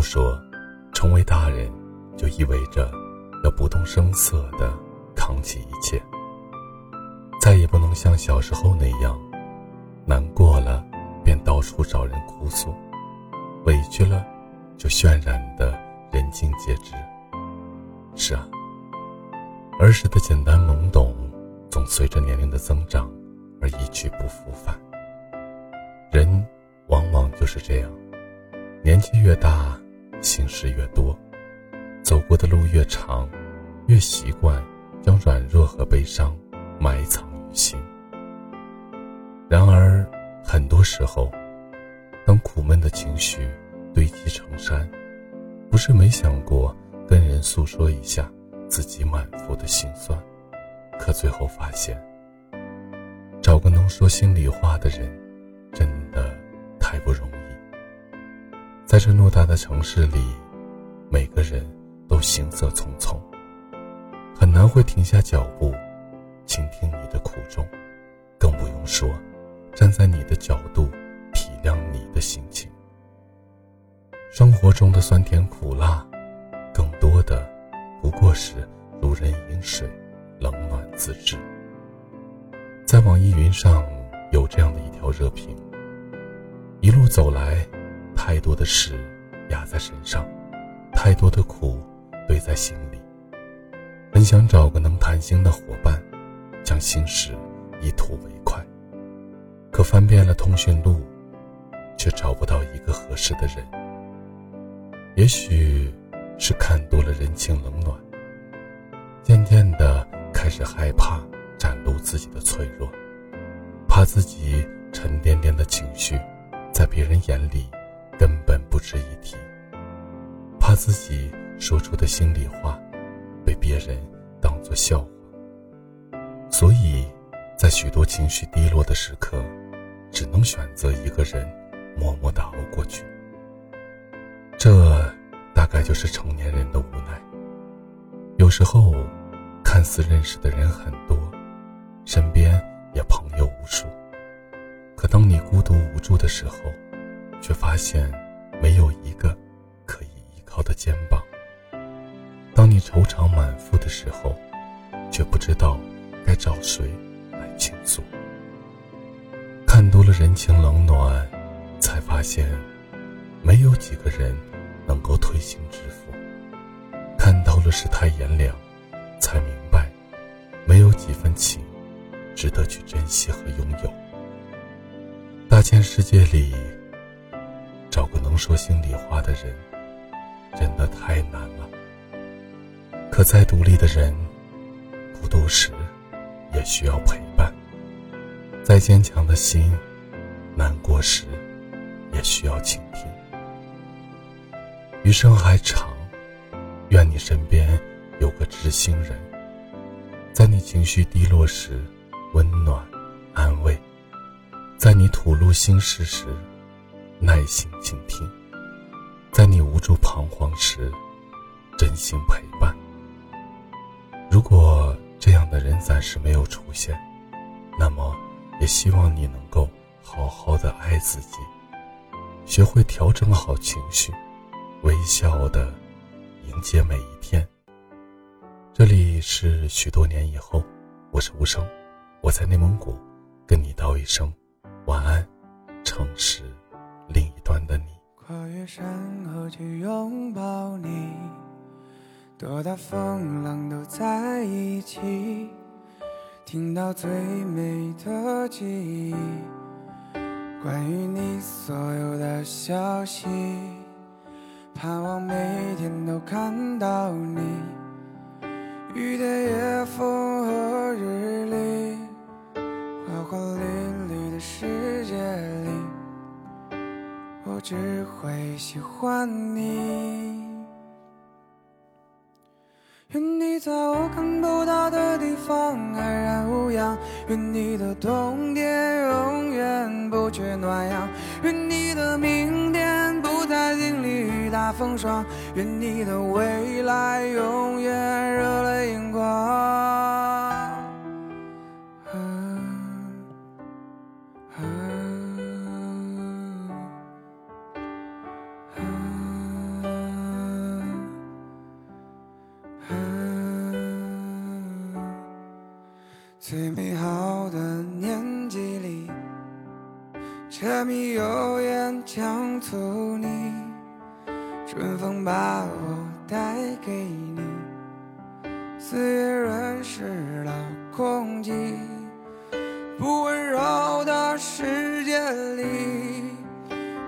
都说，成为大人就意味着要不动声色地扛起一切，再也不能像小时候那样，难过了便到处找人哭诉，委屈了就渲染的人尽皆知。是啊，儿时的简单懵懂，总随着年龄的增长而一去不复返。人往往就是这样。年纪越大，心事越多，走过的路越长，越习惯将软弱和悲伤埋藏于心。然而，很多时候，当苦闷的情绪堆积成山，不是没想过跟人诉说一下自己满腹的心酸，可最后发现，找个能说心里话的人，真的太不容易。在这偌大的城市里，每个人都行色匆匆，很难会停下脚步，倾听你的苦衷，更不用说站在你的角度体谅你的心情。生活中的酸甜苦辣，更多的不过是如人饮水，冷暖自知。在网易云上有这样的一条热评：一路走来。太多的事压在身上，太多的苦堆在心里。很想找个能谈心的伙伴，将心事一吐为快。可翻遍了通讯录，却找不到一个合适的人。也许是看多了人情冷暖，渐渐的开始害怕展露自己的脆弱，怕自己沉甸甸的情绪在别人眼里。根本不值一提，怕自己说出的心里话被别人当作笑话，所以，在许多情绪低落的时刻，只能选择一个人默默的熬过去。这大概就是成年人的无奈。有时候，看似认识的人很多，身边也朋友无数，可当你孤独无助的时候，却发现没有一个可以依靠的肩膀。当你愁肠满腹的时候，却不知道该找谁来倾诉。看多了人情冷暖，才发现没有几个人能够推心置腹。看到了世态炎凉，才明白没有几分情值得去珍惜和拥有。大千世界里。找个能说心里话的人，真的太难了。可再独立的人，孤独时也需要陪伴；再坚强的心，难过时也需要倾听。余生还长，愿你身边有个知心人，在你情绪低落时温暖安慰，在你吐露心事时。耐心倾听，在你无助彷徨时，真心陪伴。如果这样的人暂时没有出现，那么也希望你能够好好的爱自己，学会调整好情绪，微笑的迎接每一天。这里是许多年以后，我是无声，我在内蒙古，跟你道一声晚安，诚实。另一端的你，跨越山河去拥抱你，多大风浪都在一起，听到最美的记忆，关于你所有的消息，盼望每天都看到你，雨天夜风我只会喜欢你。愿你在我看不到的地方安然无恙，愿你的冬天永远不缺暖阳，愿你的明天不再经历雨打风霜，愿你的未来永远热泪盈眶。最美好的年纪里，柴米油盐酱醋你，春风把我带给你，四月润湿了空气，不温柔的世界里，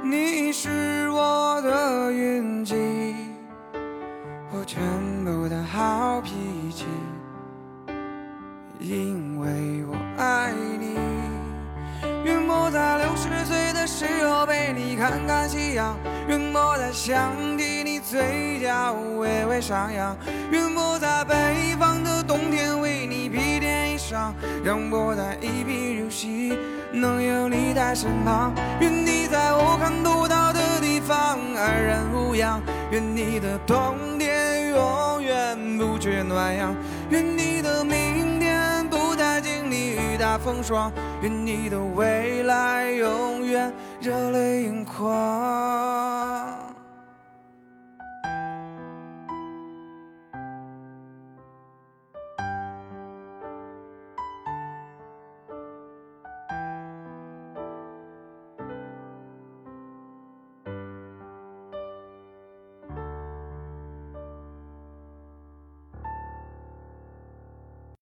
你是我的运气，我全部的好脾气。因为我爱你，愿我在六十岁的时候陪你看看夕阳，愿我在想起你嘴角微微上扬，愿我在北方的冬天为你披件衣裳，让我在一贫如洗能有你在身旁，愿你在我看不到的地方安然无恙，愿你的冬天永远不缺暖阳，愿你的明天。大风霜，愿你的未来永远热泪盈眶。